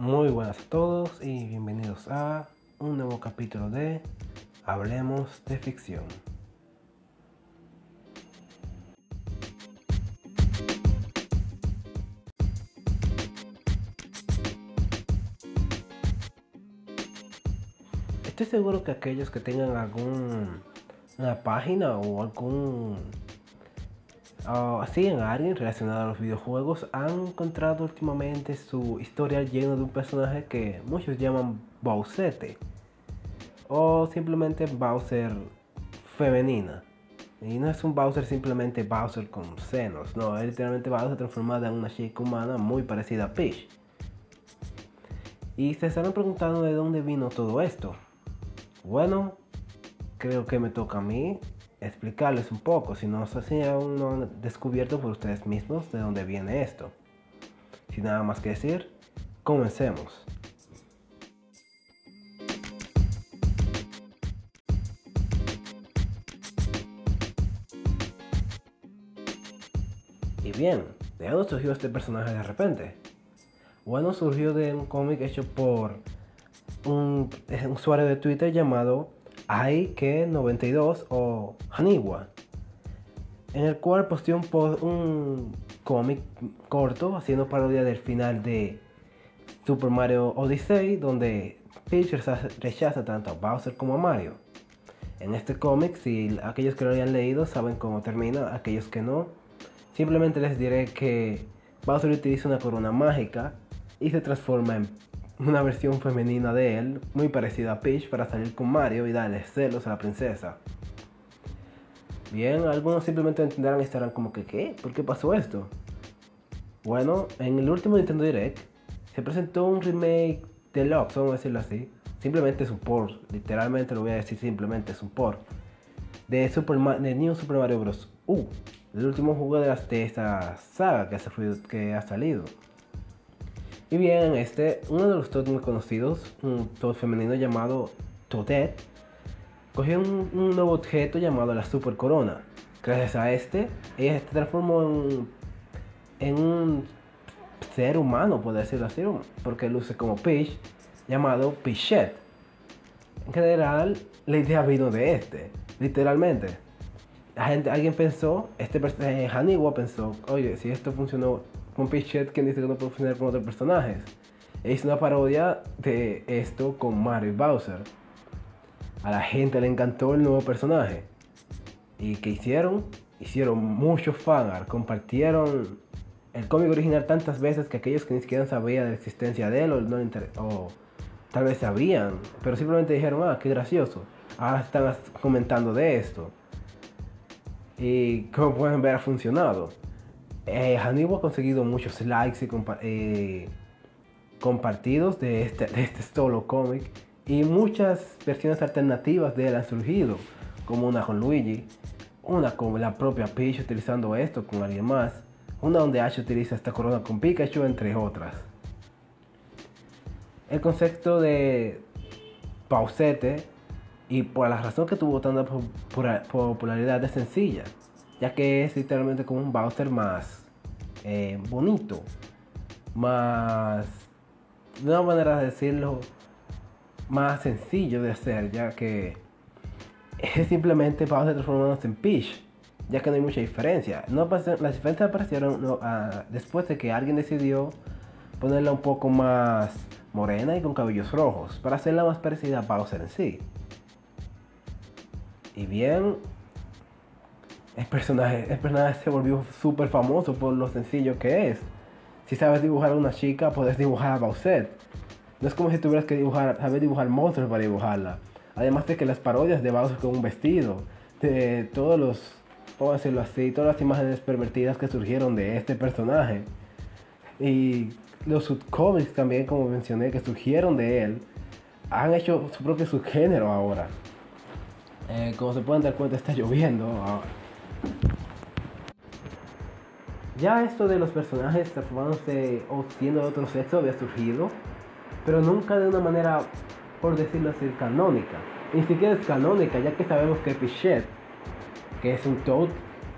Muy buenas a todos y bienvenidos a un nuevo capítulo de Hablemos de Ficción. Estoy seguro que aquellos que tengan alguna página o algún uh, siguen a alguien relacionado a los videojuegos han encontrado últimamente su historia llena de un personaje que muchos llaman Bowsette o simplemente Bowser femenina. Y no es un Bowser simplemente Bowser con senos, no, es literalmente Bowser transformada en una chica humana muy parecida a Peach. Y se estarán preguntando de dónde vino todo esto. Bueno, creo que me toca a mí explicarles un poco, si no, si aún no han descubierto por ustedes mismos de dónde viene esto. Sin nada más que decir, comencemos. Y bien, ¿de dónde surgió este personaje de repente? Bueno, surgió de un cómic hecho por un, un usuario de Twitter llamado Ike92 o Haniwa, en el cual posteó un, un cómic corto haciendo parodia del final de Super Mario Odyssey, donde Peach rechaza tanto a Bowser como a Mario. En este cómic, si aquellos que lo hayan leído saben cómo termina, aquellos que no, simplemente les diré que Bowser utiliza una corona mágica y se transforma en una versión femenina de él, muy parecida a Peach, para salir con Mario y darle celos a la princesa. Bien, algunos simplemente entenderán y estarán como que, ¿qué? ¿Por qué pasó esto? Bueno, en el último Nintendo Direct se presentó un remake deluxe, vamos a decirlo así. Simplemente es un port, literalmente lo voy a decir simplemente es un port. De, Super de New Super Mario Bros. U, el último juego de, de esta saga que, que ha salido. Y bien, este, uno de los Toads muy conocidos, un Toad femenino llamado Toadette, cogió un, nuevo objeto llamado la Super Corona. Gracias a este, ella se transformó en, un ser humano, puede decirlo así, porque luce como Peach, llamado Pichette. En general, la idea vino de este, literalmente. La gente, alguien pensó, este personaje, Haniwa pensó, oye, si esto funcionó con Pichette quien dice que no puede funcionar con otros personajes. Es una parodia de esto con Mario y Bowser. A la gente le encantó el nuevo personaje. ¿Y qué hicieron? Hicieron muchos fanart, compartieron el cómic original tantas veces que aquellos que ni siquiera sabían de la existencia de él o, no o tal vez sabían, pero simplemente dijeron, ah, qué gracioso. Ahora están comentando de esto. Y como pueden ver ha funcionado. Eh, ha conseguido muchos likes y eh, compartidos de este, de este solo cómic y muchas versiones alternativas de él han surgido, como una con Luigi, una con la propia Peach utilizando esto con alguien más, una donde Ash utiliza esta corona con Pikachu, entre otras. El concepto de Pausete y por la razón que tuvo tanta popularidad es sencilla ya que es literalmente como un Bowser más eh, bonito, más, de una manera de decirlo, más sencillo de hacer, ya que es simplemente Bowser transformándose en Peach, ya que no hay mucha diferencia. No, las diferencias aparecieron ah, después de que alguien decidió ponerla un poco más morena y con cabellos rojos, para hacerla más parecida a Bowser en sí. Y bien, el personaje, el personaje se volvió súper famoso por lo sencillo que es. Si sabes dibujar a una chica, puedes dibujar a Bowser. No es como si tuvieras que dibujar, saber dibujar monstruos para dibujarla. Además de que las parodias de Bowser con un vestido, de todos los, ¿cómo decirlo así? Todas las imágenes pervertidas que surgieron de este personaje. Y los subcómics también, como mencioné, que surgieron de él, han hecho su propio subgénero ahora. Eh, como se pueden dar cuenta, está lloviendo ahora. Ya esto de los personajes transformándose o siendo de otro sexo había surgido, pero nunca de una manera, por decirlo así, canónica. Ni siquiera es canónica, ya que sabemos que Pichette, que es un Toad,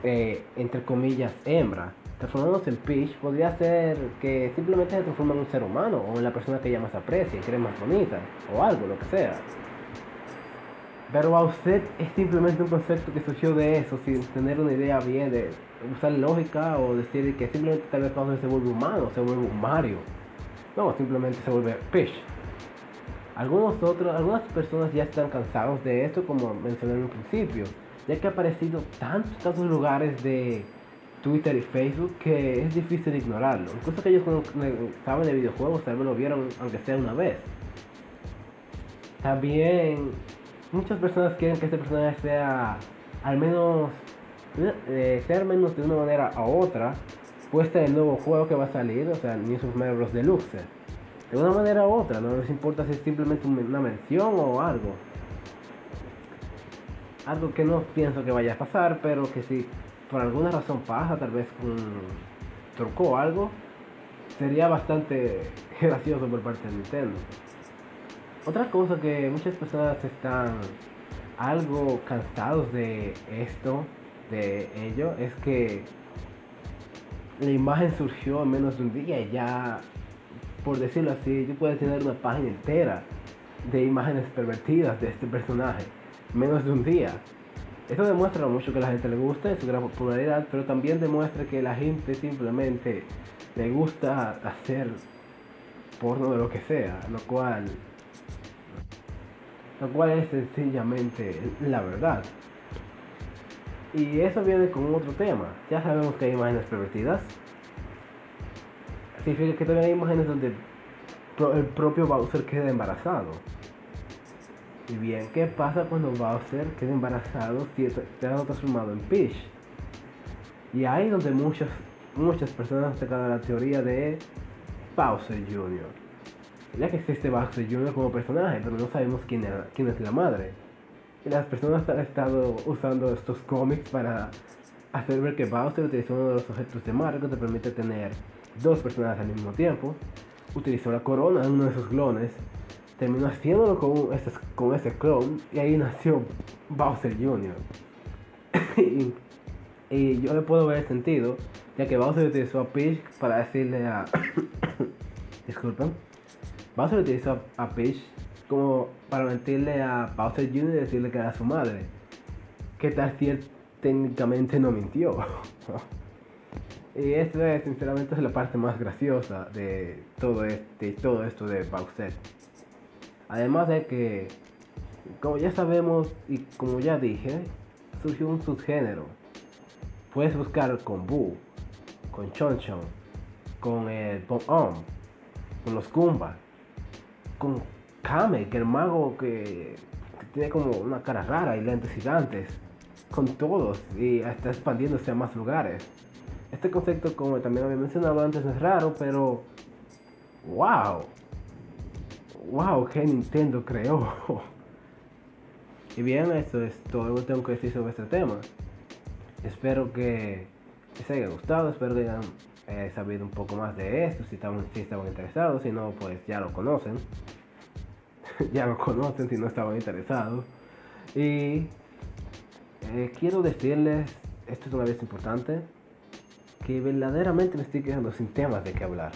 eh, entre comillas, hembra, transformándose en Peach podría ser que simplemente se transforma en un ser humano o en la persona que ella más aprecia y cree más bonita o algo, lo que sea. Pero a usted es simplemente un concepto que surgió de eso sin tener una idea bien de usar lógica o decir que simplemente tal vez Bowser se vuelve humano, se vuelve un Mario. No, simplemente se vuelve Peach. Algunos otros, algunas personas ya están cansados de esto, como mencioné en un principio, ya que ha aparecido tantos, tantos lugares de Twitter y Facebook que es difícil ignorarlo. Incluso aquellos que saben de videojuegos tal vez lo vieron aunque sea una vez. También muchas personas quieren que este personaje sea al menos eh, al menos de una manera a otra puesta el nuevo juego que va a salir, o sea, New Super Mario Bros. Deluxe. De una manera u otra, no les importa si es simplemente una mención o algo. Algo que no pienso que vaya a pasar, pero que si por alguna razón pasa, tal vez con truco o algo, sería bastante gracioso por parte de Nintendo. Otra cosa que muchas personas están algo cansados de esto, de ello, es que la imagen surgió en menos de un día y ya, por decirlo así, yo puedo tener una página entera de imágenes pervertidas de este personaje, menos de un día. Esto demuestra mucho que a la gente le gusta, es su gran popularidad, pero también demuestra que la gente simplemente le gusta hacer porno de lo que sea, lo cual lo cual es sencillamente la verdad. Y eso viene con otro tema. Ya sabemos que hay imágenes pervertidas. Significa que también hay imágenes donde el propio Bowser queda embarazado. Y bien, ¿qué pasa cuando Bowser queda embarazado si está transformado en Peach? Y ahí donde muchas, muchas personas han la teoría de Bowser Jr ya que existe Bowser Jr. como personaje, pero no sabemos quién, quién es la madre. Las personas han estado usando estos cómics para hacer ver que Bowser utilizó uno de los objetos de Mario que te permite tener dos personajes al mismo tiempo. Utilizó la corona en uno de sus clones. Terminó haciéndolo con, ese, con ese y ahí nació Bowser Jr. y, y, yo le puedo ver el sentido, ya que Bowser utilizó a Peach para decirle a... Disculpen Bowser utilizó a, Peach como para mentirle a Bowser Jr. y decirle que era su madre. Que tal si él técnicamente no mintió. y esto es sinceramente la parte más graciosa de todo, este, todo esto de Bowser. Además de que, como ya sabemos y como ya dije, surgió un subgénero. Puedes buscar con Boo, con Chon Chon, con el Pom Om, con los Goombas con Kame, que el mago que, tiene como una cara rara y lentes gigantes, con todos y está expandiéndose a más lugares. Este concepto, como también había mencionado antes, es raro, pero wow, wow, que Nintendo creó. y bien, eso es todo lo que tengo que decir sobre este tema. Espero que les haya gustado, espero que hayan eh, sabido un poco más de esto, si estaban, si estaban interesados, si no, pues ya lo conocen. ya lo conocen si no estaban interesados. Y eh, quiero decirles, esto es una vez importante, que verdaderamente me estoy quedando sin temas de qué hablar.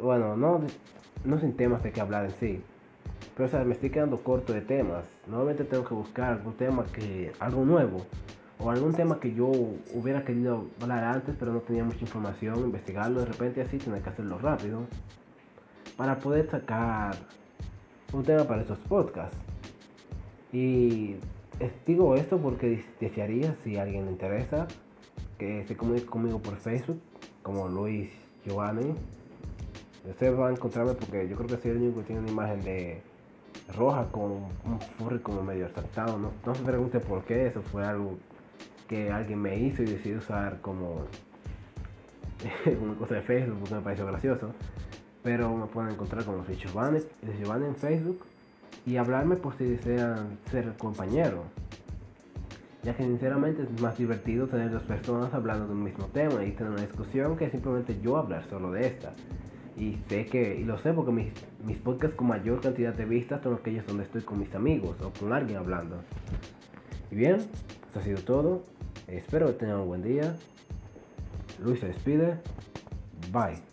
Bueno, no, no sin temas de qué hablar en sí, pero o sea, me estoy quedando corto de temas. Nuevamente tengo que buscar algún tema que, algo nuevo, o algún tema que yo hubiera querido hablar antes, pero no tenía mucha información, investigarlo de repente así, tener que hacerlo rápido, para poder sacar un tema para estos podcasts. Y digo esto porque desearía, si a alguien le interesa, que se comunique conmigo por Facebook, como Luis Giovanni. Ustedes van a encontrarme porque yo creo que soy el único que tiene una imagen de roja con un furry como medio abstractado. No, no se pregunte por qué, eso fue algo que alguien me hizo y decidí usar como una cosa de Facebook porque me pareció gracioso. Pero me pueden encontrar como Luis Giovanni, Giovanni en Facebook y hablarme por si desean ser compañero. Ya que sinceramente es más divertido tener dos personas hablando de un mismo tema y tener una discusión que simplemente yo hablar solo de esta. Y sé que, y lo sé porque mis, mis podcasts con mayor cantidad de vistas son aquellos donde estoy con mis amigos o con alguien hablando. Y bien, esto ha sido todo. Espero que tengan un buen día. Luis se despide. Bye.